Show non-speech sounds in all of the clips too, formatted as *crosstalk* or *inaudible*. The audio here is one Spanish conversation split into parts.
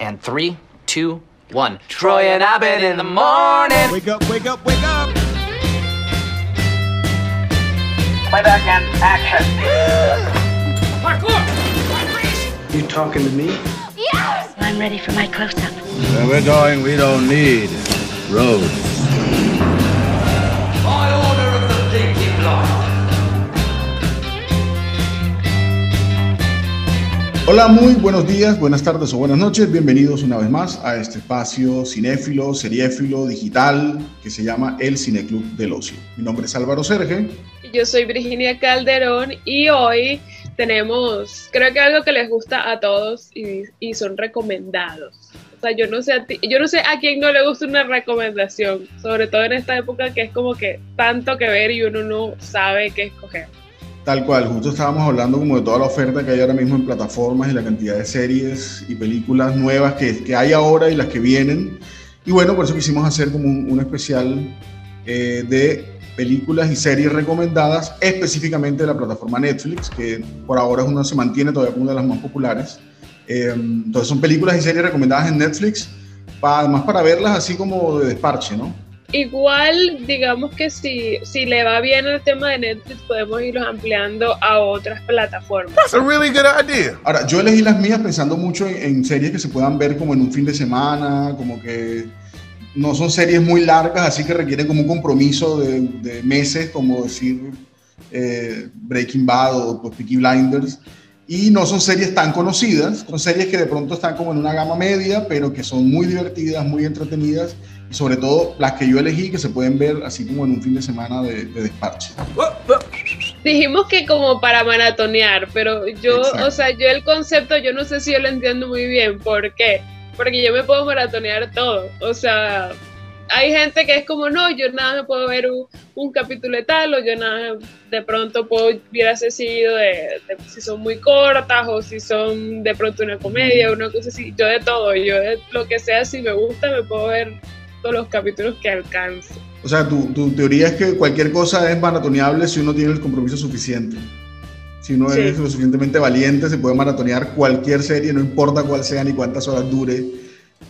And three, two, one. Troy and Abed in the morning. Wake up, wake up, wake up! Playback and action. You talking to me? Yes! I'm ready for my close-up. Where we're going, we don't need roads. Hola, muy buenos días, buenas tardes o buenas noches. Bienvenidos una vez más a este espacio cinéfilo, seriéfilo, digital que se llama El Cineclub del Ocio. Mi nombre es Álvaro Serge. Yo soy Virginia Calderón y hoy tenemos, creo que algo que les gusta a todos y, y son recomendados. O sea, yo no sé a ti, yo no sé a quién no le gusta una recomendación, sobre todo en esta época que es como que tanto que ver y uno no sabe qué escoger. Tal cual, justo estábamos hablando como de toda la oferta que hay ahora mismo en plataformas y la cantidad de series y películas nuevas que, que hay ahora y las que vienen. Y bueno, por eso quisimos hacer como un, especial eh, de películas y series recomendadas específicamente de la plataforma Netflix, que por ahora es una, se mantiene todavía como una de las más populares. Eh, entonces son películas y series recomendadas en Netflix, pa, además para verlas así como de desparche, ¿no? Igual, digamos que si, si le va bien el tema de Netflix, podemos irlos ampliando a otras plataformas. That's a really good idea. Ahora, yo elegí las mías pensando mucho en, en series que se puedan ver como en un fin de semana, como que no son series muy largas, así que requieren como un compromiso de, de meses, como decir eh, Breaking Bad o pues, Peaky Blinders. Y no son series tan conocidas, son series que de pronto están como en una gama media, pero que son muy divertidas, muy entretenidas, sobre todo las que yo elegí, que se pueden ver así como en un fin de semana de, de desparche. Dijimos que como para maratonear, pero yo, Exacto. o sea, yo el concepto, yo no sé si yo lo entiendo muy bien. ¿Por qué? Porque yo me puedo maratonear todo. O sea, hay gente que es como, no, yo nada me puedo ver un, un capítulo de tal, o yo nada de pronto puedo así seguido de, de si son muy cortas o si son de pronto una comedia, una cosa así. Yo de todo, yo de lo que sea, si me gusta, me puedo ver todos los capítulos que alcance. O sea, tu, tu teoría es que cualquier cosa es maratoneable si uno tiene el compromiso suficiente. Si uno Sí. es lo suficientemente valiente, se puede maratonear cualquier serie, no importa cuál sea, ni cuántas horas dure,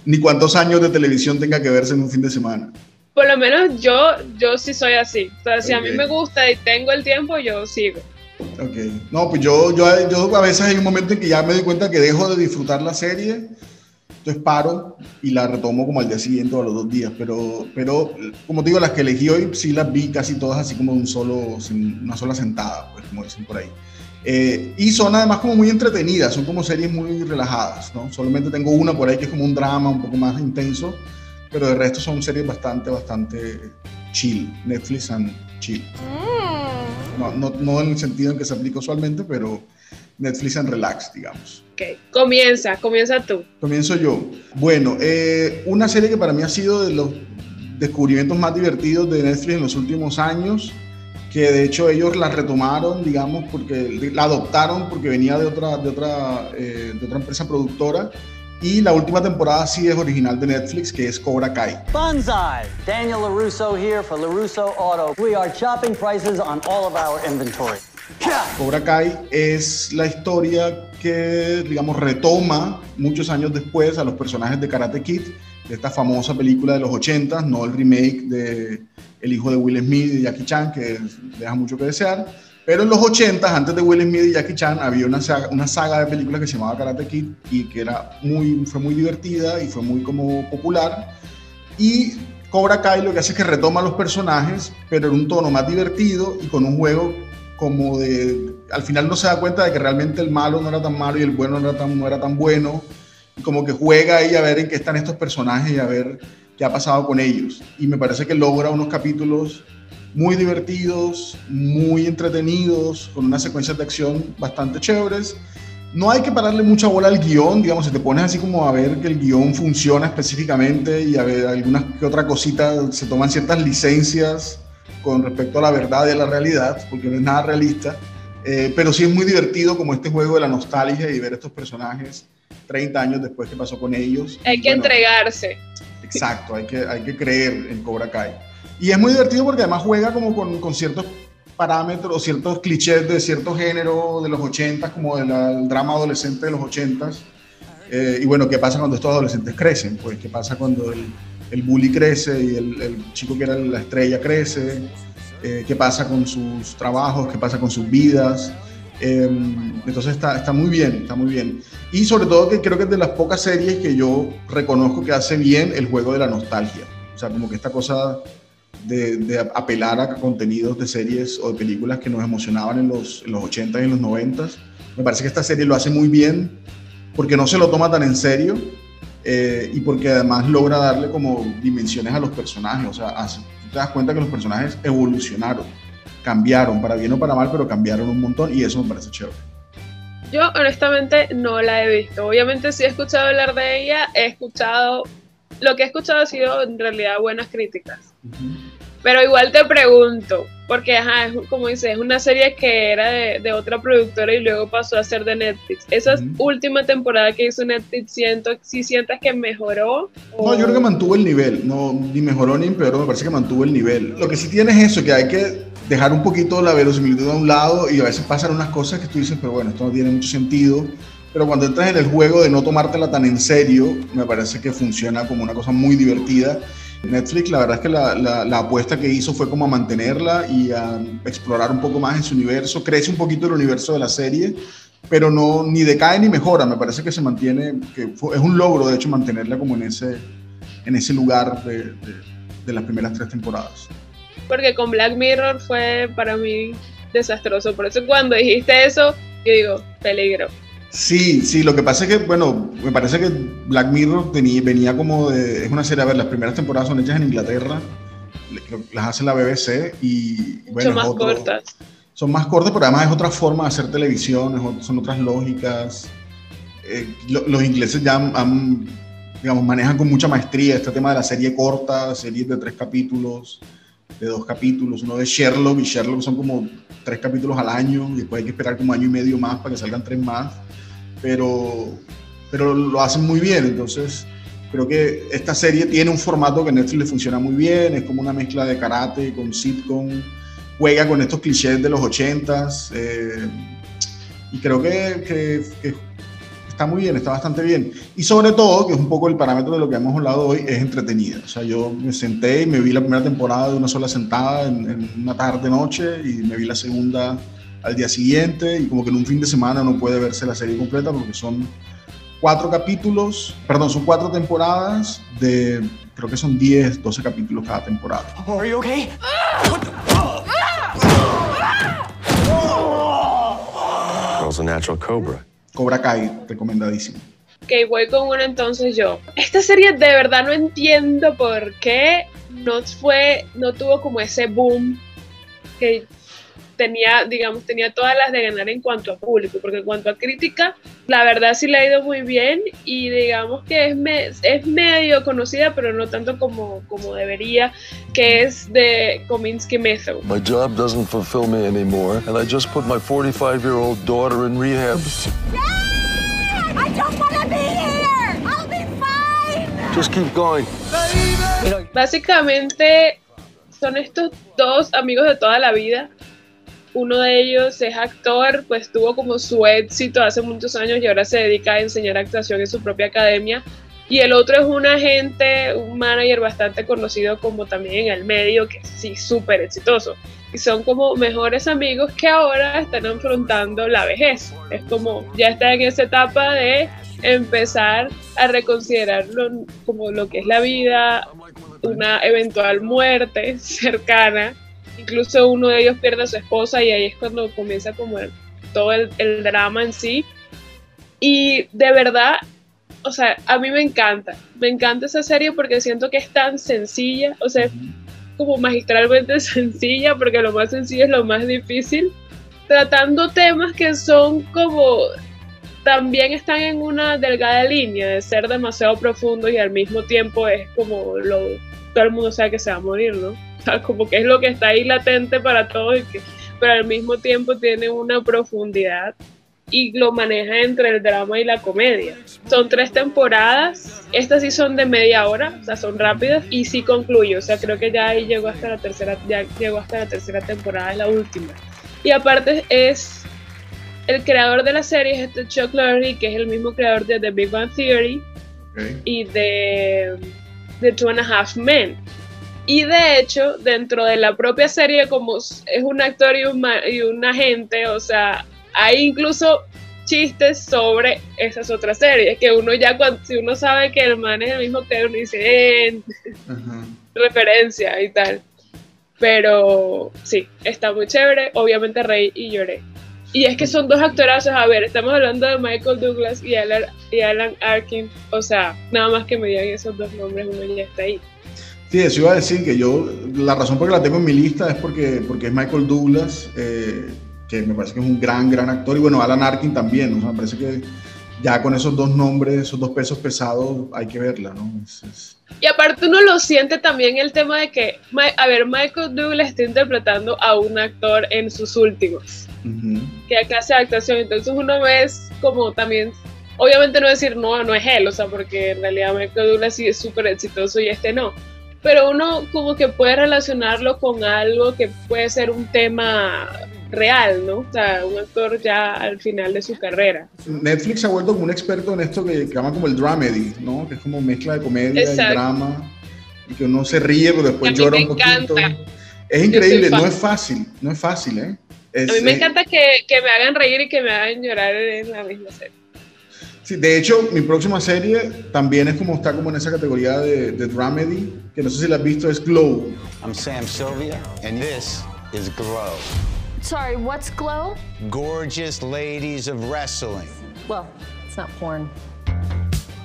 ni cuántos años de televisión tenga que verse en un fin de semana. Por lo menos yo, yo sí soy así. O sea, si a mí me gusta y tengo el tiempo, yo sigo. Ok. No, pues yo, yo, yo a veces hay un momento en que ya me doy cuenta que dejo de disfrutar la serie, entonces paro y la retomo como al día siguiente o a los dos días. Pero, pero como te digo, las que elegí hoy sí las vi casi todas así como de un solo, una sola sentada, pues como dicen por ahí. Eh, y son además como muy entretenidas, son como series muy relajadas, ¿no? Solamente tengo una por ahí que es como un drama un poco más intenso, pero de resto son series bastante, bastante chill, Netflix and chill. No, no, no en el sentido en que se aplica usualmente, pero Netflix and relax, digamos. Ok, comienza, comienza tú. Comienzo yo. Bueno, eh, una serie que para mí ha sido de los descubrimientos más divertidos de Netflix en los últimos años, que de hecho ellos la retomaron, digamos, porque la adoptaron porque venía de otra, de otra, eh, de otra empresa productora. Y la última temporada sí es original de Netflix, que es Cobra Kai. Banzai! Daniel LaRusso here for LaRusso Auto. We are chopping prices on all of our inventory. Cobra Kai es la historia que, digamos, retoma muchos años después a los personajes de Karate Kid, de esta famosa película de los 80, no el remake de El hijo de Will Smith y Jackie Chan, que deja mucho que desear. Pero en los 80, antes de Will Smith y Jackie Chan, había una saga, una saga de películas que se llamaba Karate Kid y que era muy, fue muy divertida y fue muy como popular. Y Cobra Kai lo que hace es que retoma los personajes, pero en un tono más divertido y con un juego como de... Al final no se da cuenta de que realmente el malo no era tan malo y el bueno no era tan, no era tan bueno. Y como que juega ahí a ver en qué están estos personajes y a ver qué ha pasado con ellos. Y me parece que logra unos capítulos muy divertidos, muy entretenidos, con unas secuencias de acción bastante chéveres. No hay que pararle mucha bola al guion, digamos, si te pones así como a ver que el guion funciona específicamente y a ver algunas que otra cosita, se toman ciertas licencias con respecto a la verdad y a la realidad, porque no es nada realista, eh, pero sí es muy divertido como este juego de la nostalgia y ver estos personajes 30 años después que pasó con ellos. Hay que bueno, entregarse. Exacto, hay que, hay que creer en Cobra Kai. Y es muy divertido porque además juega como con, con ciertos parámetros, ciertos clichés de cierto género de los 80, como del del drama adolescente de los 80. Eh, y bueno, ¿qué pasa cuando estos adolescentes crecen? Pues, ¿qué pasa cuando el, el bully crece y el, chico que era la estrella crece? Eh, ¿Qué pasa con sus trabajos? ¿Qué pasa con sus vidas? Eh, entonces está, muy bien, está muy bien. Y sobre todo que creo que es de las pocas series que yo reconozco que hace bien el juego de la nostalgia. O sea, como que esta cosa de, de apelar a contenidos de series o de películas que nos emocionaban en los, en los 80 y en los 90. Me parece que esta serie lo hace muy bien porque no se lo toma tan en serio eh, y porque además logra darle como dimensiones a los personajes. O sea, hace, te das cuenta que los personajes evolucionaron, cambiaron, para bien o para mal, pero cambiaron un montón y eso me parece chévere. Yo honestamente no la he visto. Obviamente sí he escuchado hablar de ella, he escuchado, lo que he escuchado ha sido en realidad buenas críticas. Uh -huh. Pero igual te pregunto, porque ajá, es, como dices, es una serie que era de, de, otra productora y luego pasó a ser de Netflix. Esa uh -huh. última temporada que hizo Netflix, siento, si sientes que mejoró. O... No, yo creo que mantuvo el nivel, no, ni mejoró ni empeoró, me parece que mantuvo el nivel. Lo que sí tiene es eso, que hay que dejar un poquito la verosimilitud a un lado y a veces pasan unas cosas que tú dices, pero bueno, esto no tiene mucho sentido. Pero cuando entras en el juego de no tomártela tan en serio, me parece que funciona como una cosa muy divertida Netflix, la verdad es que la, apuesta que hizo fue como a mantenerla y a explorar un poco más en su universo. Crece un poquito el universo de la serie, pero no ni decae ni mejora. Me parece que se mantiene, que es un logro de hecho mantenerla como en ese, en ese lugar de, de, de las primeras tres temporadas. Porque con Black Mirror fue para mí desastroso. Por eso cuando dijiste eso, yo digo, peligro. Sí, sí, lo que pasa es que, bueno, me parece que Black Mirror tenía, venía como de, es una serie, a ver, las primeras temporadas son hechas en Inglaterra, las hace la BBC y, bueno, son más otro, cortas. Son más cortas, pero además es otra forma de hacer televisión, son otras lógicas. Eh, lo, los ingleses ya han, han, digamos, manejan con mucha maestría este tema de la serie corta, series de tres capítulos, de dos capítulos, uno de Sherlock, y Sherlock son como tres capítulos al año, y después hay que esperar como año y medio más para que salgan tres más pero, pero lo hacen muy bien. Entonces, creo que esta serie tiene un formato que a Netflix le funciona muy bien, es como una mezcla de karate con sitcom, juega con estos clichés de los ochentas, eh, y creo que, que, que, está muy bien, está bastante bien. Y sobre todo, que es un poco el parámetro de lo que hemos hablado hoy, es entretenida. O sea, yo me senté y me vi la primera temporada de una sola sentada en, en una tarde-noche y me vi la segunda al día siguiente y como que en un fin de semana no puede verse la serie completa porque son cuatro capítulos, perdón, son cuatro temporadas de, creo que son 10, 12 capítulos cada temporada. Okay? Girl's a natural cobra. Cobra Kai, recomendadísimo. Ok, voy con una entonces yo. Esta serie de verdad no entiendo por qué no fue, no tuvo como ese boom que tenía, digamos, tenía todas las de ganar en cuanto a público, porque en cuanto a crítica, la verdad sí le ha ido muy bien y digamos que es, me, es medio conocida, pero no tanto como, como debería, que es de Kominsky Method. My job doesn't fulfill me anymore, and I just put my 45-year-old daughter in rehab. Dad! I don't want to be here! I'll be fine! Just keep going. Básicamente son estos dos amigos de toda la vida uno de ellos es actor, pues tuvo como su éxito hace muchos años y ahora se dedica a enseñar actuación en su propia academia. Y el otro es un agente, un manager bastante conocido como también en el medio, que sí, súper exitoso. Y son como mejores amigos que ahora están afrontando la vejez. Es como ya está en esa etapa de empezar a reconsiderarlo como lo que es la vida, una eventual muerte *laughs* cercana incluso uno de ellos pierde a su esposa y ahí es cuando comienza como todo el, drama en sí. Y de verdad, o sea, a mí me encanta, me encanta esa serie porque siento que es tan sencilla, o sea, como magistralmente *laughs* sencilla porque lo más sencillo es lo más difícil, tratando temas que son como también están en una delgada línea de ser demasiado profundos y al mismo tiempo es como lo todo el mundo sabe que se va a morir, ¿no? O *laughs* sea, como que es lo que está ahí latente para todos, y que, pero al mismo tiempo tiene una profundidad y lo maneja entre el drama y la comedia. Son tres temporadas, estas sí son de media hora, o sea, son rápidas y sí concluye, o sea, creo que ya ahí llegó hasta la tercera, ya llegó hasta la tercera temporada, es la última. Y aparte es el creador de la serie es este Chuck Lorre, que es el mismo creador de The Big Bang Theory Ok. y de The Two and a Half Men. Y de hecho, dentro de la propia serie, como es un actor y un, y un agente, o sea, hay incluso chistes sobre esas otras series, que uno ya, cuando, si uno sabe que el man es el mismo que uno dice, "Eh", *laughs* referencia y tal. Pero sí, está muy chévere. Obviamente reí y lloré. Y es que son dos actorazos. A ver, estamos hablando de Michael Douglas y Alan, y Alan Arkin. O sea, nada más que me digan esos dos nombres, uno ya está ahí. Sí, eso iba a decir que yo, la razón por la que la tengo en mi lista es porque, porque es Michael Douglas, eh, que me parece que es un gran, gran actor, y bueno, Alan Arkin también, o sea, me parece que ya con esos dos nombres, esos dos pesos pesados, hay que verla, ¿no? Es- es- Y aparte uno lo siente también el tema de que, a ver, Michael Douglas está interpretando a un actor en sus últimos. ujú. que acá hace actuación, entonces uno ve es como también, obviamente no decir no, no es él, o sea, porque en realidad Michael Douglas sí es súper exitoso y este no, pero uno como que puede relacionarlo con algo que puede ser un tema real, ¿no? O sea, un actor ya al final de su carrera. Netflix se ha vuelto como un experto en esto que, que llaman como el dramedy, ¿no? Que es como mezcla de comedia Exacto. y drama, y que uno se ríe, pero después llora un poquito. encanta. Es increíble, no es fácil, no es fácil, ¿eh? Es, A mí me eh, encanta que, que me hagan reír y que me hagan llorar en la misma serie. Sí, de hecho, mi próxima serie también es como está como en esa categoría de, de dramedy, que no sé si la has visto, es Glow. I'm Sam Sylvia, and this is Glow. Sorry, what's glow? Gorgeous ladies of wrestling. Well, it's not porn.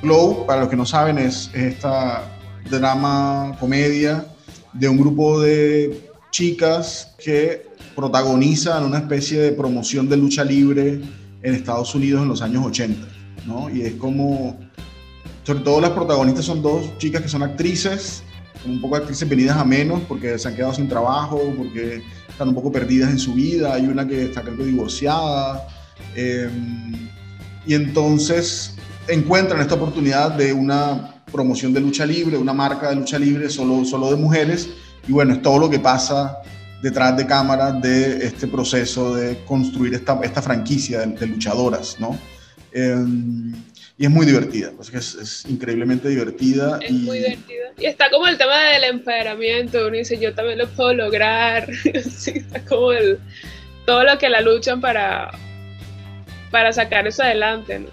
Glow, para los que no saben, es, es esta drama, comedia de un grupo de chicas que protagonizan una especie de promoción de lucha libre en Estados Unidos en los años 80, ¿no? Y es como, sobre todo las protagonistas son dos chicas que son actrices, un poco actrices venidas a menos porque se han quedado sin trabajo, porque están un poco perdidas en su vida, hay una que está creo que divorciada, eh, y entonces encuentran esta oportunidad de una promoción de lucha libre, una marca de lucha libre solo, solo de mujeres, y bueno, es todo lo que pasa detrás de cámara de este proceso de construir esta, esta franquicia de luchadoras, ¿no? Eh, y es muy divertida, pues es, es increíblemente divertida. Es y, muy divertido. Y está como el tema del empoderamiento, uno dice, yo también lo puedo lograr. *laughs* sí, está como el, todo lo que la luchan para, para sacar eso adelante. ¿no?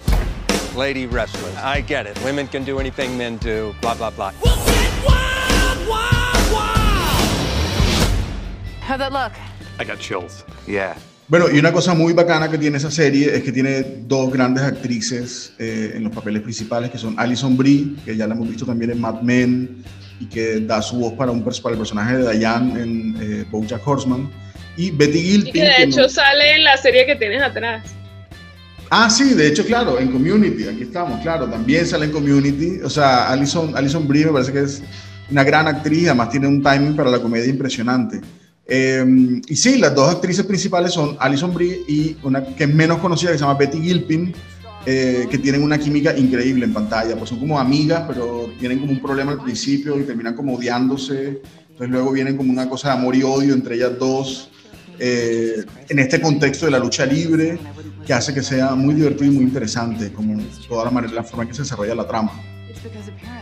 Lady wrestlers. I get it. Women can do anything men do, blah, blah, blah. How'd that look? I got chills. Yeah. Bueno, y una cosa muy bacana que tiene esa serie es que tiene dos grandes actrices eh, en los papeles principales, que son Alison Brie, que ya la hemos visto también en Mad Men, y que da su voz para, un, para el personaje de Diane en eh, BoJack Horseman, y Betty Y Gilpin. que de que hecho no- sale en la serie que tienes atrás. Ah, sí, de hecho, claro, en Community, aquí estamos, claro, también sale en Community. O sea, Alison, Alison Brie me parece que es una gran actriz, además tiene un timing para la comedia impresionante. Eh, y sí, las dos actrices principales son Alison Brie y una que es menos conocida que se llama Betty Gilpin, eh, que tienen una química increíble en pantalla. Pues son como amigas, pero tienen como un problema al principio y terminan como odiándose. Entonces luego vienen como una cosa de amor y odio entre ellas dos. eh, en este contexto de la lucha libre, que hace que sea muy divertido y muy interesante, como toda la manera, la forma en que se desarrolla la trama.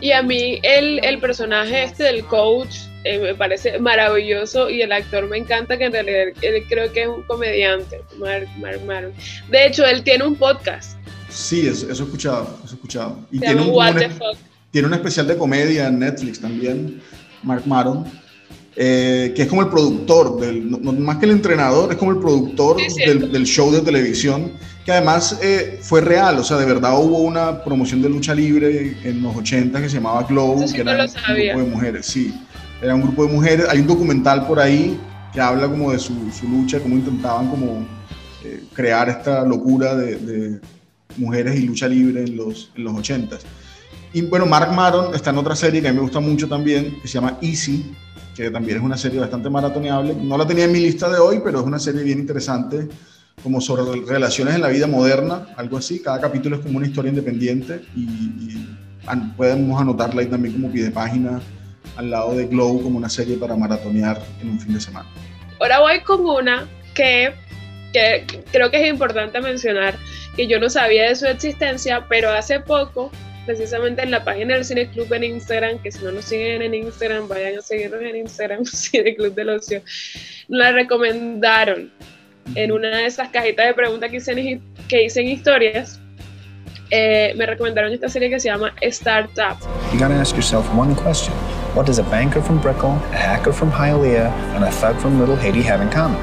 Y a mí el, el personaje este del coach eh, me parece maravilloso y el actor me encanta que en realidad él creo que es un comediante, Mark, Mark Maron. De hecho, él tiene un podcast. Sí, eso, eso he escuchado, eso he escuchado. Y Se tiene un, como What un- the Fuck. tiene un especial de comedia en Netflix también, Mark Maron, eh, que es como el productor, del, no- más que el entrenador, es como el productor Sí, del, del show de televisión, que además eh, fue real, o sea, de verdad hubo una promoción de lucha libre en los 80 que se llamaba Glow, sí que no era un grupo de mujeres, sí, era un grupo de mujeres, hay un documental por ahí que habla como de su, su lucha, cómo intentaban como eh, crear esta locura de, de mujeres y lucha libre en los, en los 80 y bueno, Mark Maron está en otra serie que a mí me gusta mucho también, que se llama Easy, que también es una serie bastante maratoneable. No la tenía en mi lista de hoy, pero es una serie bien interesante, como sobre relaciones en la vida moderna, algo así. Cada capítulo es como una historia independiente y, y an- podemos anotarla ahí también como pie de página al lado de Glow como una serie para maratonear en un fin de semana. Ahora voy con una que que creo que es importante mencionar que yo no sabía de su existencia, pero hace poco, precisamente en la página del Cine Club en Instagram, que si no nos siguen en Instagram, vayan a seguirnos en Instagram, *laughs* Cine Club del Ocio, la recomendaron en una de esas cajitas de preguntas que hice en, que hice en historias. Eh, me recomendaron esta serie que se llama Startup. You gotta ask yourself one question. What does a banker from Brickell, a hacker from Hialeah, and a thug from Little Haiti have in common?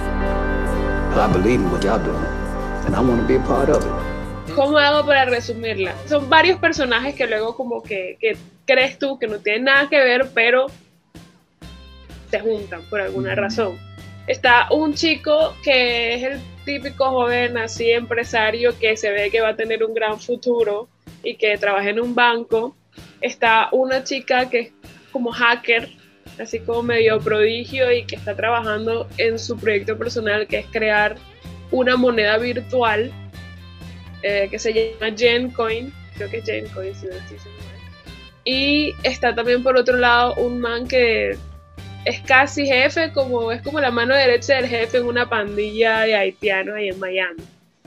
I believe in what y'all doing, and I want to be a part of it. ¿Cómo hago para resumirla? Son varios personajes que luego como que, que crees tú que no tienen nada que ver, pero se juntan por alguna razón. Está un chico que es el típico joven así empresario que se ve que va a tener un gran futuro y que trabaja en un banco. Está una chica que es como hacker, así como medio prodigio y que está trabajando en su proyecto personal que es crear una moneda virtual eh, que se llama Gencoin, creo que es Gencoin, si no estoy Y está también por otro lado un man que es casi jefe, como es como la mano derecha del jefe en una pandilla de haitianos ahí en Miami.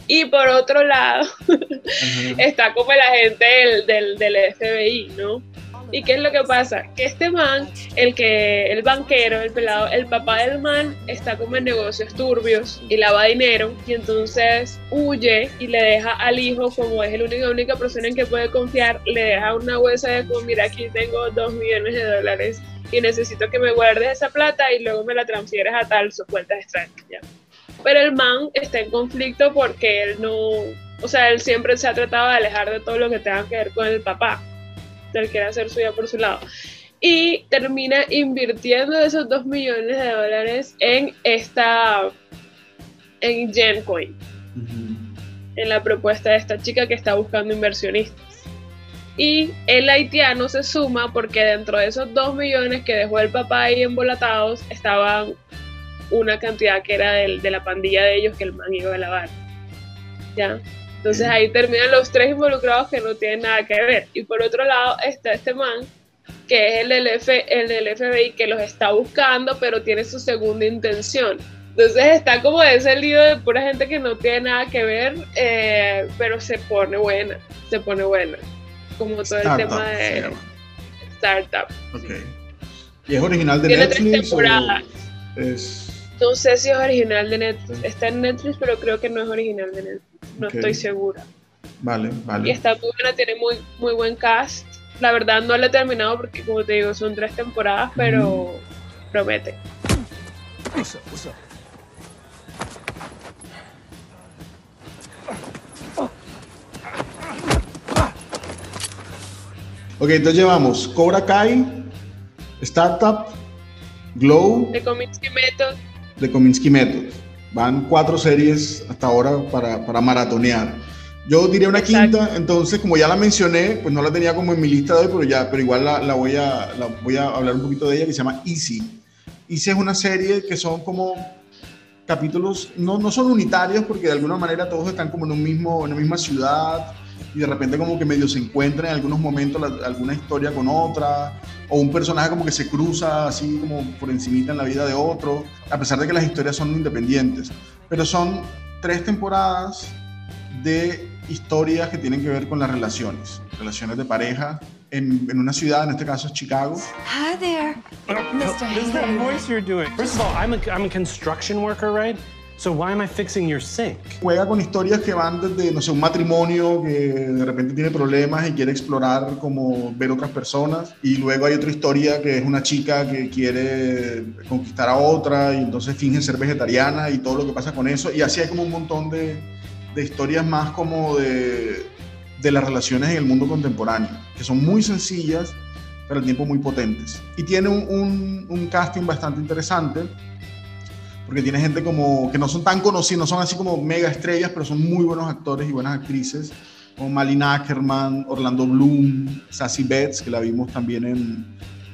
Y por otro lado, *laughs* está como el agente del, del, del FBI, ¿no? ¿Y qué es lo que pasa? Que este man, el que, el banquero, el pelado, el papá del man está como en negocios turbios y lava dinero y entonces huye y le deja al hijo, como es la única, única persona en que puede confiar, le deja una huesa de como, mira, aquí tengo dos millones de dólares y necesito que me guardes esa plata y luego me la transfieres a tal su cuenta extraña. Pero el man está en conflicto porque él no, o sea, él siempre se ha tratado de alejar de todo lo que tenga que ver con el papá él quiere hacer suya por su lado. Y termina invirtiendo esos 2 millones de dólares en esta, en Gencoin, en la propuesta de esta chica que está buscando inversionistas. Y el haitiano se suma porque dentro de esos 2 millones que dejó el papá ahí embolatados estaban una cantidad que era de, de la pandilla de ellos que el man iba a lavar. ¿Ya? Entonces ahí terminan los tres involucrados que no tienen nada que ver. Y por otro lado está este man, que es el del, el del FBI, que los está buscando, pero tiene su segunda intención. Entonces está como ese lío de pura gente que no tiene nada que ver, eh, pero se pone buena, se pone buena. Como todo el tema de startup. Ok. ¿Y es original de tiene Netflix? Tres temporadas. es... No sé si es original de Netflix. Está en Netflix, pero creo que no es original de Netflix no estoy segura. Vale, vale. Y está muy buena, tiene muy, muy buen cast. La verdad no la he terminado porque, como te digo, son tres temporadas, pero promete. Ok, entonces llevamos Cobra Kai, Startup, Glow. De Kominsky Method. De Kominsky Method. Van cuatro series hasta ahora para, para maratonear. Yo diría una quinta, entonces como ya la mencioné, pues no la tenía como en mi lista de hoy, pero, ya, pero igual la, la, voy a, la voy a hablar un poquito de ella, que se llama Easy. Easy es una serie que son como capítulos, no, no son unitarios porque de alguna manera todos están como en, un mismo, en una misma ciudad y de repente como que medio se encuentran en algunos momentos alguna historia con otra o un personaje como que se cruza así como por encimita en la vida de otro, a pesar de que las historias son independientes. Pero son tres temporadas de historias que tienen que ver con las relaciones, relaciones de pareja en, en una ciudad, en este caso es Chicago. Hi there, Mr. This is that voice you're doing. First of all, I'm a, I'm a construction worker, right? So why am I fixing your sink? Juega con historias que van desde, no sé, un matrimonio que de repente tiene problemas y quiere explorar como ver otras personas. Y luego hay otra historia que es una chica que quiere conquistar a otra y entonces finge ser vegetariana y todo lo que pasa con eso. Y así hay como un montón de, de historias más como de, de las relaciones en el mundo contemporáneo, que son muy sencillas, pero al tiempo muy potentes. Y tiene un, un, un casting bastante interesante porque tiene gente como que no son tan conocidos, no son así como mega estrellas, pero son muy buenos actores y buenas actrices, como Malin Ackerman, Orlando Bloom, Sassy Betts, que la vimos también en,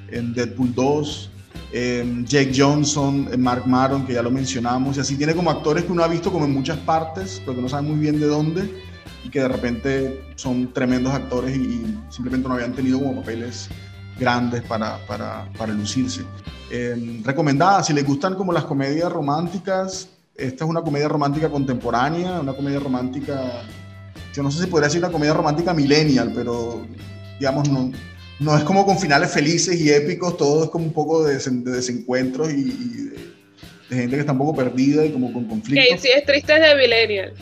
en Deadpool 2, eh, Jake Johnson, Mark Maron, que ya lo mencionamos, y así tiene como actores que uno ha visto como en muchas partes, pero que no sabe muy bien de dónde, y que de repente son tremendos actores y, y simplemente no habían tenido como papeles grandes para, para, para lucirse. Eh, recomendada, si les gustan como las comedias románticas, esta es una comedia romántica contemporánea, una comedia romántica, yo no sé si podría decir una comedia romántica millennial, pero digamos, no, no es como con finales felices y épicos, todo es como un poco de, de desencuentros y, y de, de gente que está un poco perdida y como con conflictos. Que si es triste es de Millennial.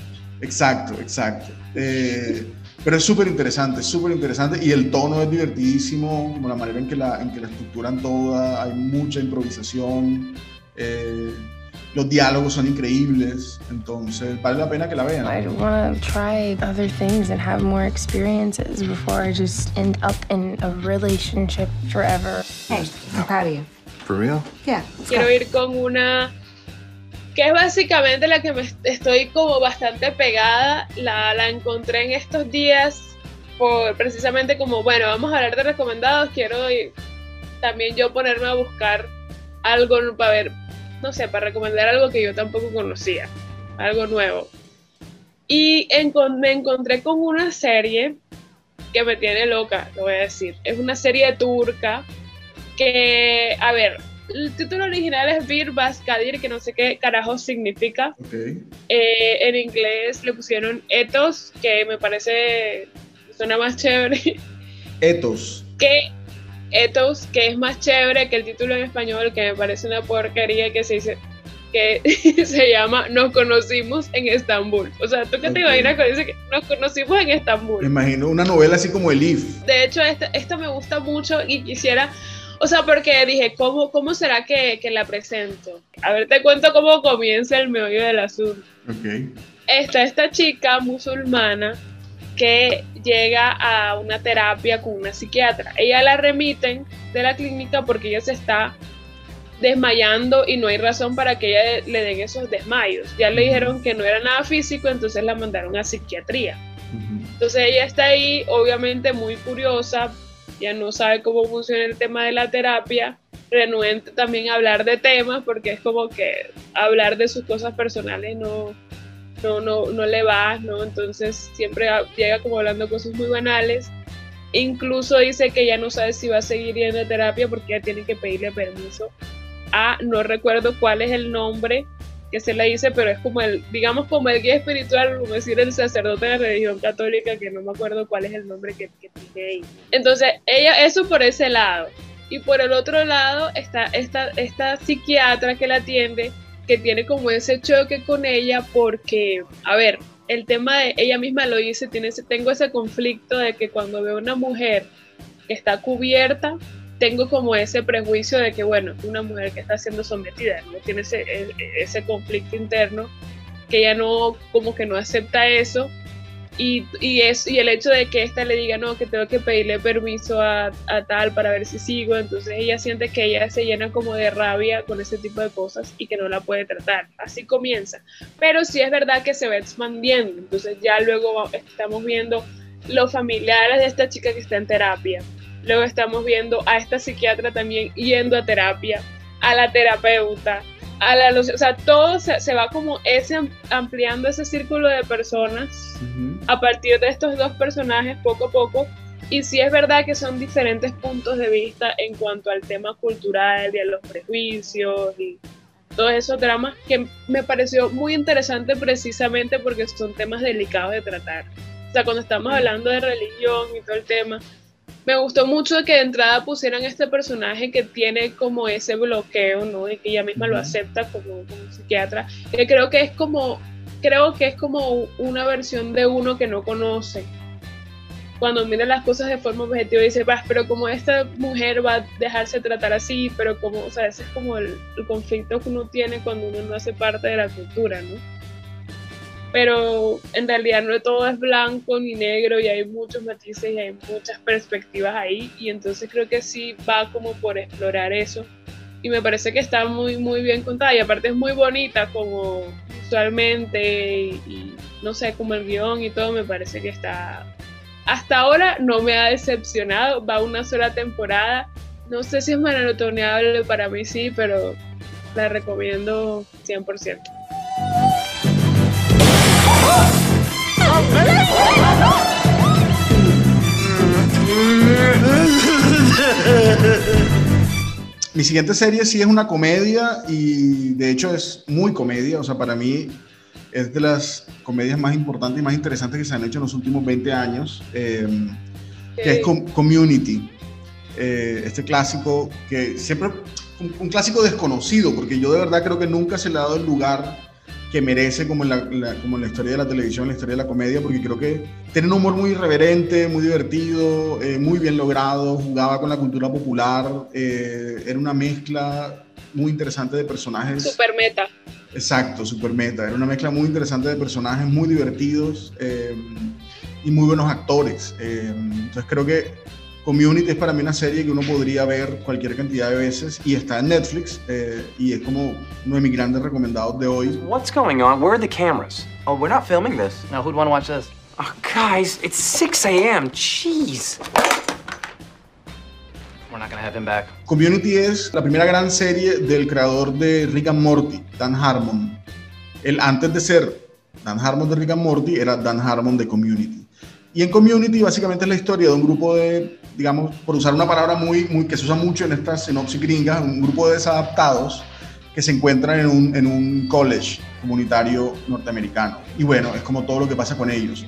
Exacto, exacto. Eh, pero es súper interesante, súper interesante y el tono es divertidísimo, como la manera en que la, en que la estructuran toda, hay mucha improvisación, eh, los diálogos son increíbles, entonces vale la pena que la vean. I'd want to try other things and have more experiences before I just end up in a relationship forever. Hey, I'm proud of you. For real? Yeah. Quiero ir con una que es básicamente la que me est- estoy como bastante pegada. La, la encontré en estos días por precisamente como, bueno, vamos a hablar de recomendados. Quiero ir- también yo ponerme a buscar algo para ver, no sé, para recomendar algo que yo tampoco conocía, algo nuevo. Y encon- me encontré con una serie que me tiene loca, lo voy a decir. Es una serie turca que, a ver, el título original es Bir Baskadir, que no sé qué carajo significa. Ok. Eh, en inglés le pusieron Ethos, que me parece, suena más chévere Ethos. que Ethos, que es más chévere que el título en español, que me parece una porquería que se dice que *laughs* se llama Nos conocimos en Estambul. O sea, ¿tú qué te imaginas cuando dice que nos conocimos en Me Estambul? imagino una novela así como Elif. De hecho, esta, esta me gusta mucho y quisiera, o sea, porque dije, ¿cómo, cómo será que, que la presento? A ver, te cuento cómo comienza el meollo del asunto. Ok. Está esta chica musulmana que llega a una terapia con una psiquiatra. Ella la remiten de la clínica porque ella se está desmayando y no hay razón para que ella le den esos desmayos. Ya le dijeron que no era nada físico, entonces la mandaron a psiquiatría. Entonces ella está ahí, obviamente muy curiosa, ya no sabe cómo funciona el tema de la terapia, renuente también a hablar de temas, porque es como que hablar de sus cosas personales no, no, no, no le va, ¿no? Entonces siempre llega como hablando cosas muy banales. Incluso dice que ya no sabe si va a seguir yendo a terapia porque ya tiene que pedirle permiso a, no recuerdo cuál es el nombre que se le dice, pero es como el, digamos como el guía espiritual, como decir el sacerdote de la religión católica, que no me acuerdo cuál es el nombre que, que tiene ahí. Entonces, ella, eso por ese lado. Y por el otro lado está esta, esta psiquiatra que la atiende, que tiene como ese choque con ella porque, a ver, el tema de ella misma lo dice, tiene ese, tengo ese conflicto de que cuando veo una mujer que está cubierta, tengo como ese prejuicio de que, bueno, una mujer que está siendo sometida, no tiene ese, e- ese conflicto interno, que ella no, como que no acepta eso. Y, y, es, y el hecho de que ésta le diga, no, que tengo que pedirle permiso a, a tal para ver si sigo, entonces ella siente que ella se llena como de rabia con ese tipo de cosas y que no la puede tratar. Así comienza. Pero sí es verdad que se va expandiendo, entonces ya luego estamos viendo los familiares de esta chica que está en terapia. Luego estamos viendo a esta psiquiatra también yendo a terapia, a la terapeuta, a la, o sea, todo se, se va como ese am- ampliando ese círculo de personas a partir de estos dos personajes poco a poco. Y sí es verdad que son diferentes puntos de vista en cuanto al tema cultural y a los prejuicios y todos esos dramas que me pareció muy interesante precisamente porque son temas delicados de tratar. O sea, cuando estamos hablando de religión y todo el tema, me gustó mucho que de entrada pusieran este personaje que tiene como ese bloqueo, ¿no? Y que ella misma lo acepta como, como psiquiatra. Que creo que es como, creo que es como una versión de uno que no conoce. Cuando mira las cosas de forma objetiva dice, vas, pero como esta mujer va a dejarse tratar así, pero como, o sea, ese es como el, el conflicto que uno tiene cuando uno no hace parte de la cultura, ¿no? Pero en realidad no todo es blanco ni negro y hay muchos matices y hay muchas perspectivas ahí y entonces creo que sí va como por explorar eso. Y me parece que está muy muy bien contada y aparte es muy bonita como visualmente y, y no sé como el guion y todo me parece que está hasta ahora no me ha decepcionado va una sola temporada. No sé si es maratoneable para mí sí pero la recomiendo 100% mi siguiente serie sí es una comedia y de hecho es muy comedia, o sea, para mí es de las comedias más importantes y más interesantes que se han hecho en los últimos 20 años, eh, que es Com- Community. Eh, este clásico que siempre, un, un clásico desconocido, porque yo de verdad creo que nunca se le ha dado el lugar que merece como en la, la- como en la historia de la televisión, en la historia de la comedia, porque creo que tiene un humor muy irreverente, muy divertido, eh, muy bien logrado, jugaba con la cultura popular, eh, era una mezcla muy interesante de personajes. Super meta. Exacto, super meta. Era una mezcla muy interesante de personajes muy divertidos eh, y muy buenos actores. Eh, entonces creo que Community es para mí una serie que uno podría ver cualquier cantidad de veces y está en Netflix eh, y es como uno de mis grandes recomendados de hoy. What's going on? Where are the cameras? Oh, we're not filming this. Now, who'd want to watch this? Oh, guys, it's 6 a.m. Jeez. We're not gonna have him back. Community es la primera gran serie del creador de Rick and Morty, Dan Harmon. Él antes de ser Dan Harmon de Rick and Morty era Dan Harmon de Community. Y en Community básicamente es la historia de un grupo de, digamos, por usar una palabra muy, muy que se usa mucho en estas sinopsis gringas, un grupo de desadaptados que se encuentran en un, college comunitario norteamericano. Y bueno, es como todo lo que pasa con ellos.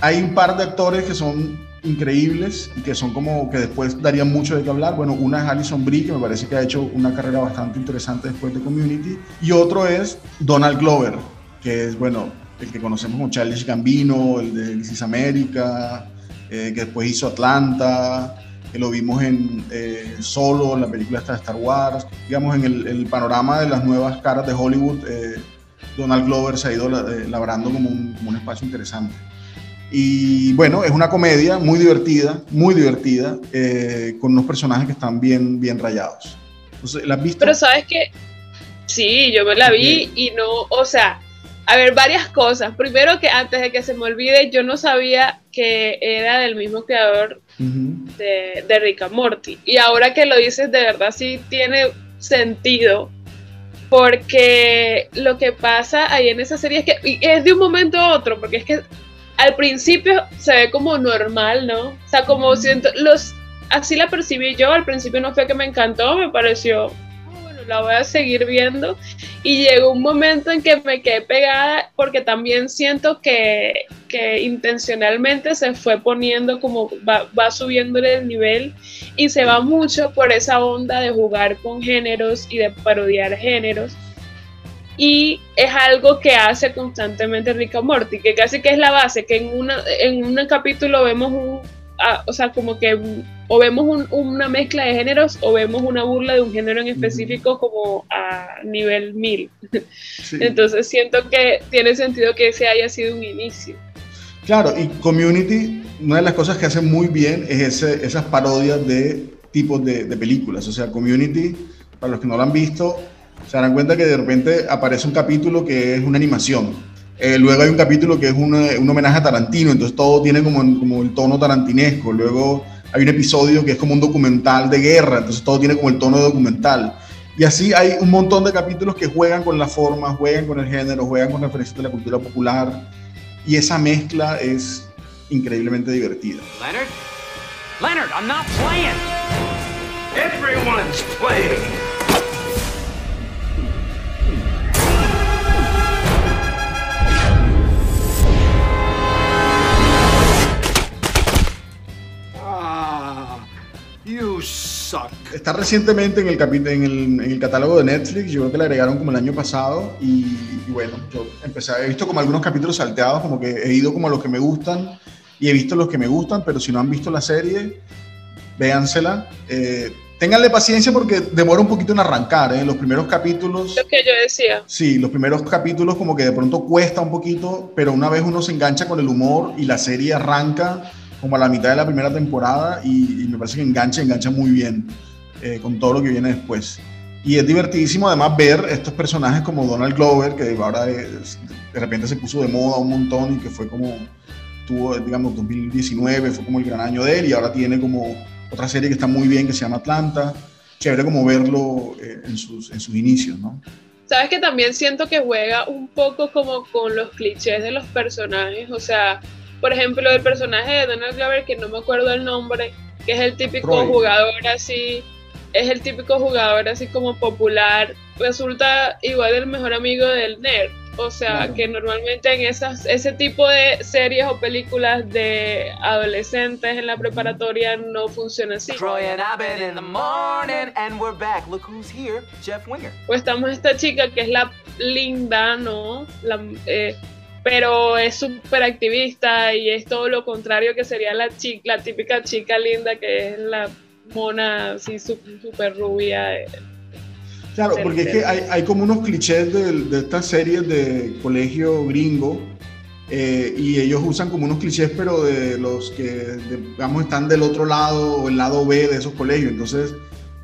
Hay un par de actores que son increíbles y que son como que después darían mucho de qué hablar. Bueno, una es Alison Brie, que me parece que ha hecho una carrera bastante interesante después de Community. Y otro es Donald Glover, que es, bueno, el que conocemos como Charles Gambino, el de This is America, eh, que después hizo Atlanta, que lo vimos en eh, Solo, en la película de Star Wars. Digamos, en el, el panorama de las nuevas caras de Hollywood, eh, Donald Glover se ha ido eh, labrando como un, como un espacio interesante. Y bueno, es una comedia muy divertida, muy divertida, eh, con unos personajes que están bien, bien rayados. Entonces, ¿la has visto? Pero sabes que sí, yo me la vi y no, o sea, a ver, varias cosas. Primero que antes de que se me olvide, yo no sabía que era del mismo creador de, de Rick and Morty. Y ahora que lo dices, de verdad sí tiene sentido. Porque lo que pasa ahí en esa serie es que es de un momento a otro, porque es que al principio se ve como normal, ¿no? O sea, como siento, los, así la percibí yo, al principio no fue que me encantó, me pareció, "Ah, bueno, la voy a seguir viendo. Y llegó un momento en que me quedé pegada porque también siento que, que intencionalmente se fue poniendo como va, va subiéndole el nivel y se va mucho por esa onda de jugar con géneros y de parodiar géneros. Y es algo que hace constantemente Rick and Morty, que casi que es la base, que en, una, en un capítulo vemos un, ah, o sea, como que o vemos un- una mezcla de géneros o vemos una burla de un género en específico como a nivel mil. *laughs* Entonces siento que tiene sentido que ese haya sido un inicio. Claro, y Community, una de las cosas que hace muy bien es ese- esas parodias de tipos de, de películas. O sea, Community, para los que no lo han visto, se darán cuenta que de repente aparece un capítulo que es una animación. Eh, luego hay un capítulo que es un, un homenaje a Tarantino, entonces todo tiene como, como el tono tarantinesco. Luego hay un episodio que es como un documental de guerra, entonces todo tiene como el tono de documental. Y así hay un montón de capítulos que juegan con la forma, juegan con el género, juegan con referencias de la cultura popular. Y esa mezcla es increíblemente divertida. Leonard? Leonard, I'm not playing! Everyone's playing! Suck. Está recientemente en el, en, el, en el catálogo de Netflix, yo creo que la agregaron como el año pasado y, y bueno, yo empecé, he visto como algunos capítulos salteados, como que he ido como a los que me gustan y he visto los que me gustan, pero si no han visto la serie, véansela. Eh, ténganle paciencia porque demora un poquito en arrancar, ¿eh? los primeros capítulos... Lo que yo decía. Sí, los primeros capítulos como que de pronto cuesta un poquito, pero una vez uno se engancha con el humor y la serie arranca como a la mitad de la primera temporada y, y me parece que engancha, engancha muy bien eh, con todo lo que viene después. Y es divertidísimo además ver estos personajes como Donald Glover, que ahora es- de repente se puso de moda un montón y que fue como, tuvo, digamos, 2019, fue como el gran año de él y ahora tiene como otra serie que está muy bien que se llama Atlanta. Chévere como verlo eh, en, sus, en sus inicios, ¿no? Sabes que también siento que juega un poco como con los clichés de los personajes. O sea, por ejemplo, el personaje de Donald Glover, que no me acuerdo el nombre, que es el típico jugador así. es el típico jugador así como popular, resulta igual el mejor amigo del nerd. O sea, que normalmente en esas, ese tipo de series o películas de adolescentes en la preparatoria no funciona así. Pues estamos esta chica que es la linda, ¿no? La, eh, pero es súper activista y es todo lo contrario que sería la, chica, la típica chica linda que es la mona así súper rubia. Eh, Claro, porque es que hay, hay como unos clichés de, de, estas series de colegio gringo eh, y ellos usan como unos clichés, pero de los que, digamos, están del otro lado o el lado B de esos colegios. Entonces,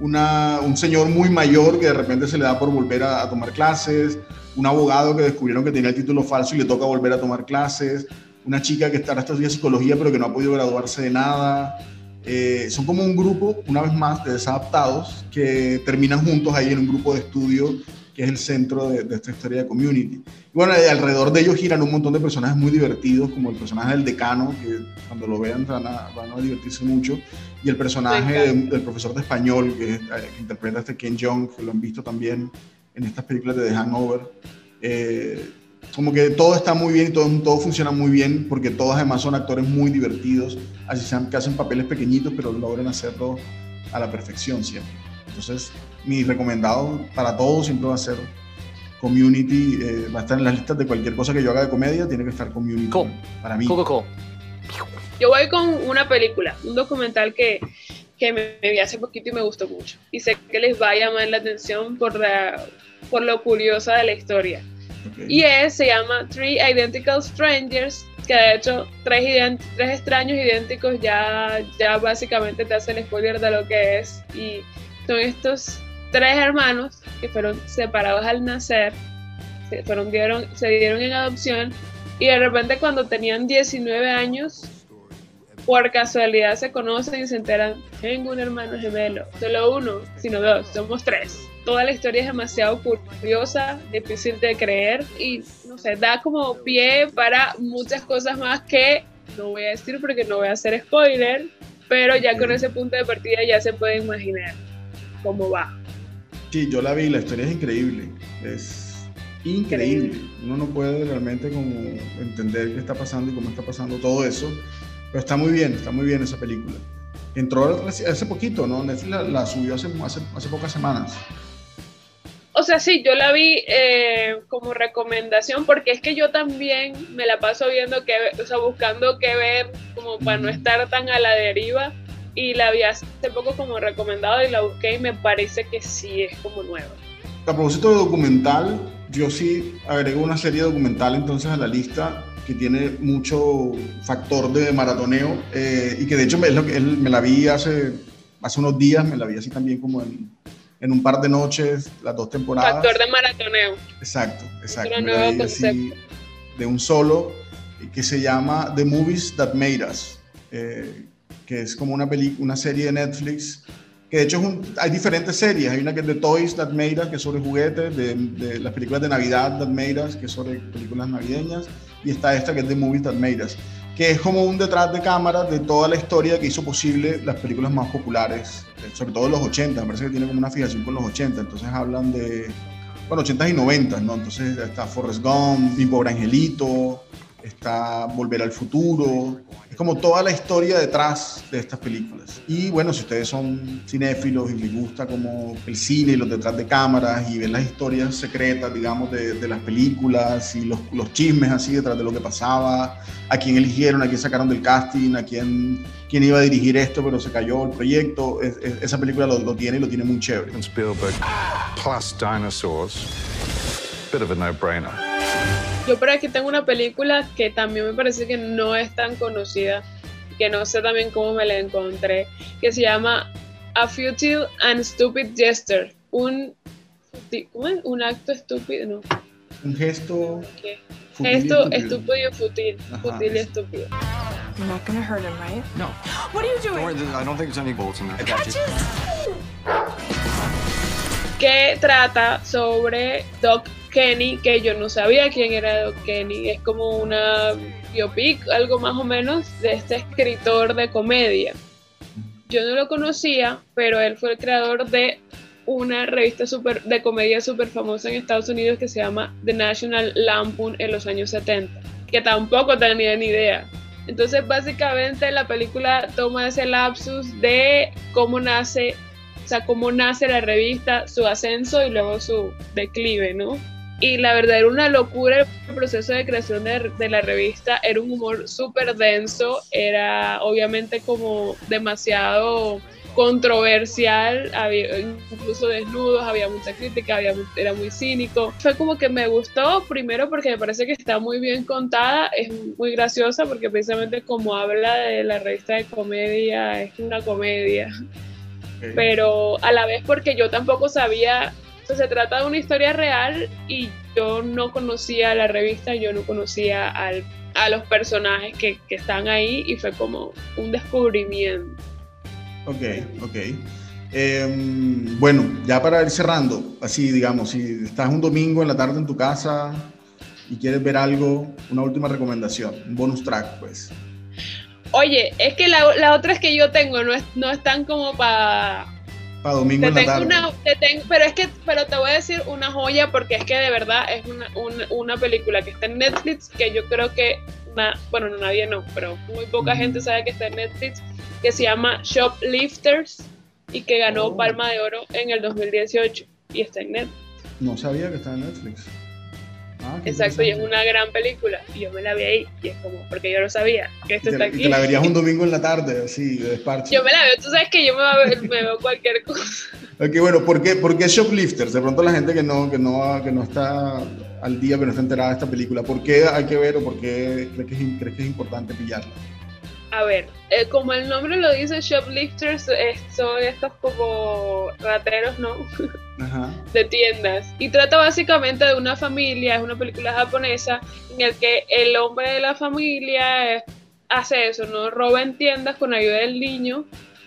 una, un señor muy mayor que de repente se le da por volver a, a tomar clases, un abogado que descubrieron que tenía el título falso y le toca volver a tomar clases, una chica que está ahora estudiando psicología pero que no ha podido graduarse de nada. Eh, son como un grupo, una vez más, de desadaptados que terminan juntos ahí en un grupo de estudio que es el centro de, de esta historia de community. Y bueno, alrededor de ellos giran un montón de personajes muy divertidos, como el personaje del decano, que cuando lo vean van a, van a divertirse mucho, y el personaje de, del profesor de español, que, que, interpreta a este Ken Jeong, que lo han visto también en estas películas de The Hangover. Eh, como que todo está muy bien, todo, todo funciona muy bien, porque todos además son actores muy divertidos, así sean que hacen papeles pequeñitos, pero logran hacerlo a la perfección siempre. Entonces, mi recomendado para todos siempre va a ser Community, eh, va a estar en las listas de cualquier cosa que yo haga de comedia, tiene que estar Community cool. para mí. Cool, cool. Yo voy con una película, un documental que, que me, me vi hace poquito y me gustó mucho. Y sé que les va a llamar la atención por, la, por lo curiosa de la historia. Okay. Y es, se llama Three Identical Strangers, que de hecho tres, tres extraños idénticos ya, ya básicamente te hacen spoiler de lo que es. Y son estos tres hermanos que fueron separados al nacer, se, fueron, dieron, se dieron en adopción y de repente cuando tenían 19 años, por casualidad se conocen y se enteran, tengo un hermano gemelo, solo uno, sino dos, somos tres toda la historia es demasiado curiosa, difícil de creer y no sé, da como pie para muchas cosas más que no voy a decir porque no voy a hacer spoiler, pero ya con ese punto de partida ya se puede imaginar cómo va. Sí, yo la vi, la historia es increíble, es increíble. increíble. Uno no puede realmente como entender qué está pasando y cómo está pasando todo eso, pero está muy bien, está muy bien esa película. Entró hace poquito, ¿no? Netflix la, la subió hace, hace, hace pocas semanas. O sea, sí, yo la vi eh, como recomendación porque es que yo también me la paso viendo que, o sea, buscando qué ver como para no estar tan a la deriva y la vi hace poco como recomendado y la busqué y me parece que sí es como nueva. A propósito de documental, yo sí agrego una serie documental entonces a la lista que tiene mucho factor de maratoneo eh, y que de hecho me, es lo que, él, me la vi hace, hace unos días, me la vi así también como en en un par de noches, las dos temporadas. Factor de maratoneo. Exacto, exacto. Así, de un solo, que se llama The Movies That Made Us, eh, que es como una, una serie de Netflix, que de hecho es un, hay diferentes series, hay una que es de Toys That Made Us, que es sobre juguetes, de, de, las películas de Navidad That Made Us, que es sobre películas navideñas, y está esta que es The Movies That Made Us que es como un detrás de cámaras de toda la historia que hizo posible las películas más populares, sobre todo los 80, me parece que tiene como una fijación con los 80, entonces hablan de, bueno, 80 y 90, ¿no? Entonces está Forrest Gump, Mi Pobre Angelito, está Volver al Futuro, es como toda la historia detrás de estas películas. Y bueno, si ustedes son cinéfilos y les gusta como el cine y los detrás de cámaras y ven las historias secretas, digamos, de, de las películas y los, los, chismes así detrás de lo que pasaba, a quién eligieron, a quién sacaron del casting, a quién, quién iba a dirigir esto, pero se cayó el proyecto, es, es, esa película lo, lo, tiene y lo tiene muy chévere. Spielberg plus dinosaurs, bit of a no-brainer. Yo por aquí tengo una película que también me parece que no es tan conocida, que no sé también cómo me la encontré, que se llama A Futile and Stupid Gesture. Un, ¿cómo es? un acto estúpido, no. Un gesto. ¿Qué? Gesto estúpido y fútil. Fútil y estúpido. You're not gonna hurt him, right? No. What are you doing? Don't worry, I don't think there's any bullets in there. Que trata sobre Doc Kenny, que yo no sabía quién era Doc Kenny. Es como una biopic, algo más o menos, de este escritor de comedia. yo no lo conocía, pero él fue el creador de una revista super, de comedia súper famosa en Estados Unidos que se llama The National Lampoon en los años 70, que tampoco tenía ni idea. Entonces, básicamente, la película toma ese lapsus de cómo nace, o sea, cómo nace la revista, su ascenso y luego su declive, ¿no? Y la verdad era una locura el proceso de creación de, de la revista, era un humor súper denso, era obviamente como demasiado controversial, había incluso desnudos, había mucha crítica, había, era muy cínico. Fue como que me gustó, primero porque me parece que está muy bien contada, es muy graciosa porque precisamente como habla de la revista de comedia, es una comedia. Pero a la vez porque yo tampoco sabía, se trata de una historia real y yo no conocía la revista, yo no conocía al, a los personajes que, que están ahí y fue como un descubrimiento. Ok, ok. Em, bueno, ya para ir cerrando, así digamos, si estás un domingo en la tarde en tu casa y quieres ver algo, una última recomendación, un bonus track, pues. Oye, es que la, la otra es que yo tengo, no, es, no están como para... Para domingo en la tarde. Una, te tengo, pero es que, pero te voy a decir una joya porque es que de verdad es una, una, una película que está en Netflix que yo creo que, na, bueno, no, nadie no, pero muy poca gente sabe que está en Netflix que se llama Shoplifters y que ganó Oh. Palma de Oro en el 2018 y está en Netflix. No sabía que estaba en Netflix. Ah, Exacto, y es una gran película y yo me la vi ahí y es como, porque yo lo sabía, que esto Y te, está y aquí. te la verías un *laughs* domingo en la tarde, así, de desparche. Yo me la veo, tú sabes que yo me, ver- me veo cualquier cosa. Ok, bueno, ¿por qué, por qué Shoplifters? De pronto la gente que no, que, no, que no está al día, que no está enterada de esta película, ¿por qué hay que ver o por qué crees que es, crees que es importante pillarla? A ver, eh, como el nombre lo dice, shoplifters eh, son estos como rateros, ¿no? *laughs* De tiendas. Y trata básicamente de una familia, es una película japonesa en el que el hombre de la familia eh, hace eso, ¿no? Roba en tiendas con ayuda del niño.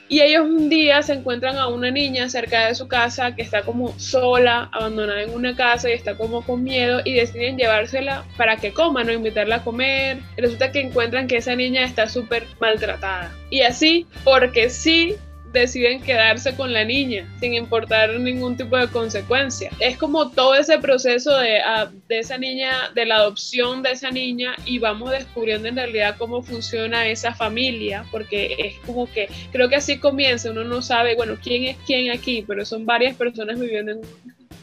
Y ellos un día se encuentran a una niña cerca de su casa que está como sola, abandonada en una casa y está como con miedo y deciden llevársela para que coma, ¿no? Invitarla a comer. Resulta que encuentran que esa niña está súper maltratada. Y así, porque sí, deciden quedarse con la niña sin importar ningún tipo de consecuencia. Es como todo ese proceso de, ah, de esa niña, de la adopción de esa niña y vamos descubriendo en realidad cómo funciona esa familia, porque es como que creo que así comienza, uno no sabe, bueno, quién es quién aquí, pero son varias personas viviendo en un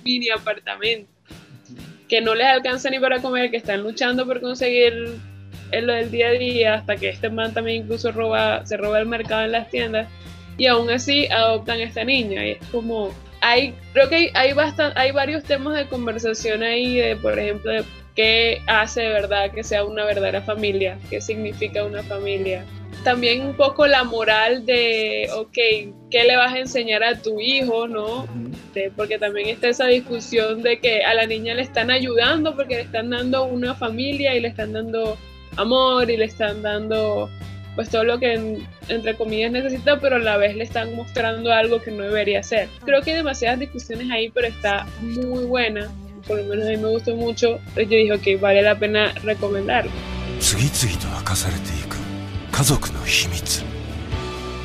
mini apartamento que no les alcanza ni para comer, que están luchando por conseguir en lo del día a día, hasta que este man también incluso roba, se roba el mercado en las tiendas y aún así adoptan a esta niña. Y es como, hay, creo que hay, hay, bastan- hay varios temas de conversación ahí, de por ejemplo, de qué hace de verdad que sea una verdadera familia, qué significa una familia. También un poco la moral de, ok, ¿qué le vas a enseñar a tu hijo, no? De- porque también está esa discusión de que a la niña le están ayudando porque le están dando una familia y le están dando amor y le están dando pues todo lo que en- entre comillas necesita, pero a la vez le están mostrando algo que no debería ser. Creo que hay demasiadas discusiones ahí, pero está muy buena. Por lo menos a mí me gustó mucho. Yo dije, ok, vale la pena recomendarlo. 次々と明かされていく家族の秘密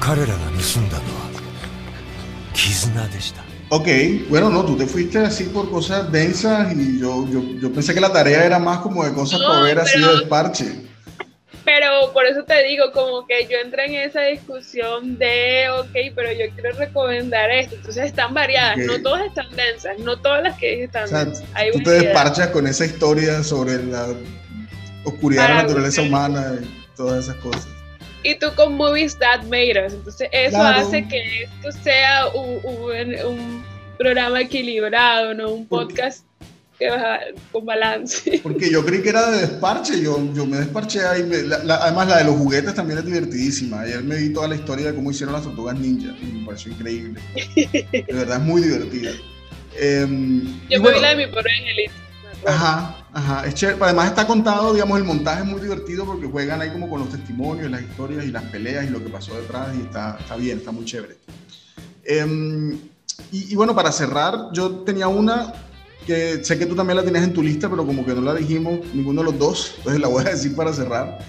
彼らが盗んだのは絆でした Ok, bueno, no, tú te fuiste así por cosas densas y yo, yo, yo pensé que la tarea era más como de cosas No, para ver así pero- de desparche. Pero por eso te digo, como que yo entré en esa discusión de, ok, pero yo quiero recomendar esto. Entonces están variadas, no todas están densas, no todas las que dije están O sea, densas. Hay tú te desparchas con esa historia sobre la oscuridad de la naturaleza humana y todas esas cosas. Y tú con Movies That Made Us. Entonces, eso Claro. hace que esto sea un, un- un programa equilibrado, ¿no? Un podcast que con balance. *laughs* Porque yo creí que era de desparche, yo, yo me desparché ahí. me- la- la- además, la de los juguetes también es divertidísima. Ayer me vi toda la historia de cómo hicieron las tortugas ninja y me pareció increíble. De verdad es muy divertida. Y Yo me bueno, vi la de mi pobre angelito. Ajá, ajá, es chévere. Además está contado, digamos, el montaje es muy divertido porque juegan ahí como con los testimonios, las historias y las peleas y lo que pasó detrás y está, está bien, está muy chévere. Em, y, y bueno, para cerrar, yo tenía una que sé que tú también la tenías en tu lista, pero como que no la dijimos ninguno de los dos, entonces la voy a decir para cerrar.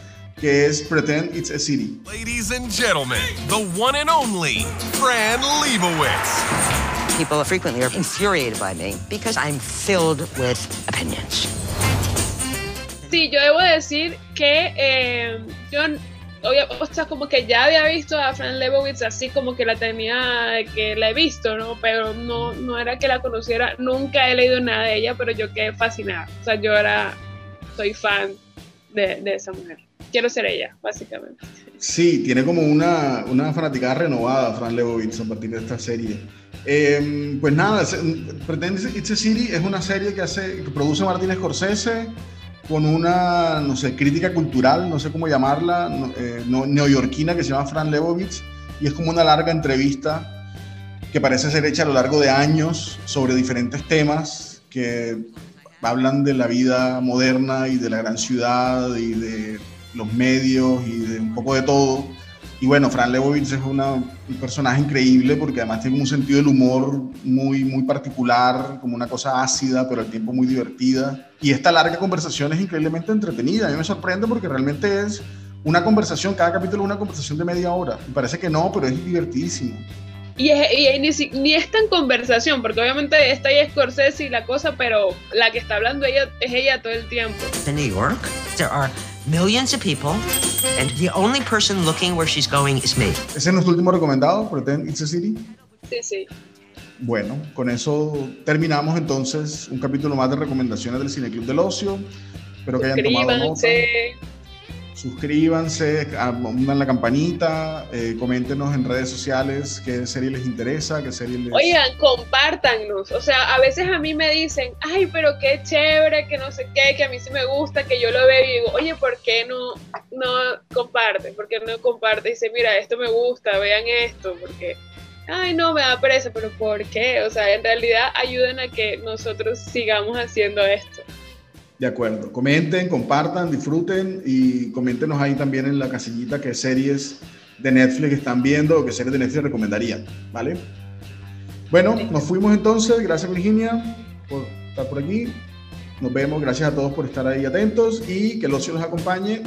que es Pretend It's a City. Ladies and gentlemen, the one and only Fran Lebowitz. People frequently are infuriated by me because I'm filled with opinions. Sí, yo debo decir que eh, yo, obvia- o sea, como que ya había visto a Fran Lebowitz así como que la tenía, que la he visto, ¿no? Pero no, no era que la conociera, nunca he leído nada de ella, pero yo quedé fascinada. O sea, yo era, soy fan de, de esa mujer. Quiero ser ella, básicamente. Sí, tiene como una, una fanaticada renovada Fran Lebowitz a partir de esta serie. Eh, pues nada, Pretend It's a City es una serie que, hace, que produce Martin Scorsese con una, no sé, crítica cultural, no sé cómo llamarla, eh, neoyorquina que se llama Fran Lebowitz y es como una larga entrevista que parece ser hecha a lo largo de años sobre diferentes temas que hablan de la vida moderna y de la gran ciudad y de los medios y de un poco de todo. Y bueno, Fran Lebowitz es una- un personaje increíble porque además tiene un sentido del humor muy, muy particular, como una cosa ácida, pero al tiempo muy divertida. Y esta larga conversación es increíblemente entretenida. A mí me sorprende porque realmente es una conversación, cada capítulo es una conversación de media hora. Me parece que no, pero es divertidísimo. Y, es- y ni, si- ni es tan conversación, porque obviamente está ahí Scorsese y la cosa, pero la que está hablando ella es ella todo el tiempo. In New York, there are millions of people, and the only person looking where she's going is me. Ese es nuestro último recomendado, Pretend It's a City. Sí, sí. Bueno, con eso terminamos entonces un capítulo más de recomendaciones del Cineclub del Ocio. Espero que hayan tomado nota. Suscríbanse. Suscríbanse, pongan la campanita, eh, coméntenos en redes sociales qué serie les interesa, qué serie les... Oigan, compártanos. O sea, a veces a mí me dicen, ay, pero qué chévere, que no sé qué, que a mí sí me gusta, que yo lo veo y digo, oye, ¿por qué no, no comparte? ¿Por qué no comparte? Y dice, mira, esto me gusta, vean esto, porque, ay, no, me da pereza, pero ¿por qué? O sea, en realidad ayudan a que nosotros sigamos haciendo esto. De acuerdo. Comenten, compartan, disfruten y coméntenos ahí también en la casillita qué series de Netflix están viendo o qué series de Netflix recomendarían, ¿vale? Bueno, nos fuimos entonces. Gracias Virginia por estar por aquí. Nos vemos. Gracias a todos por estar ahí atentos y que el ocio los acompañe.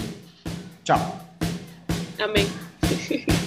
Chao. Amén. *laughs*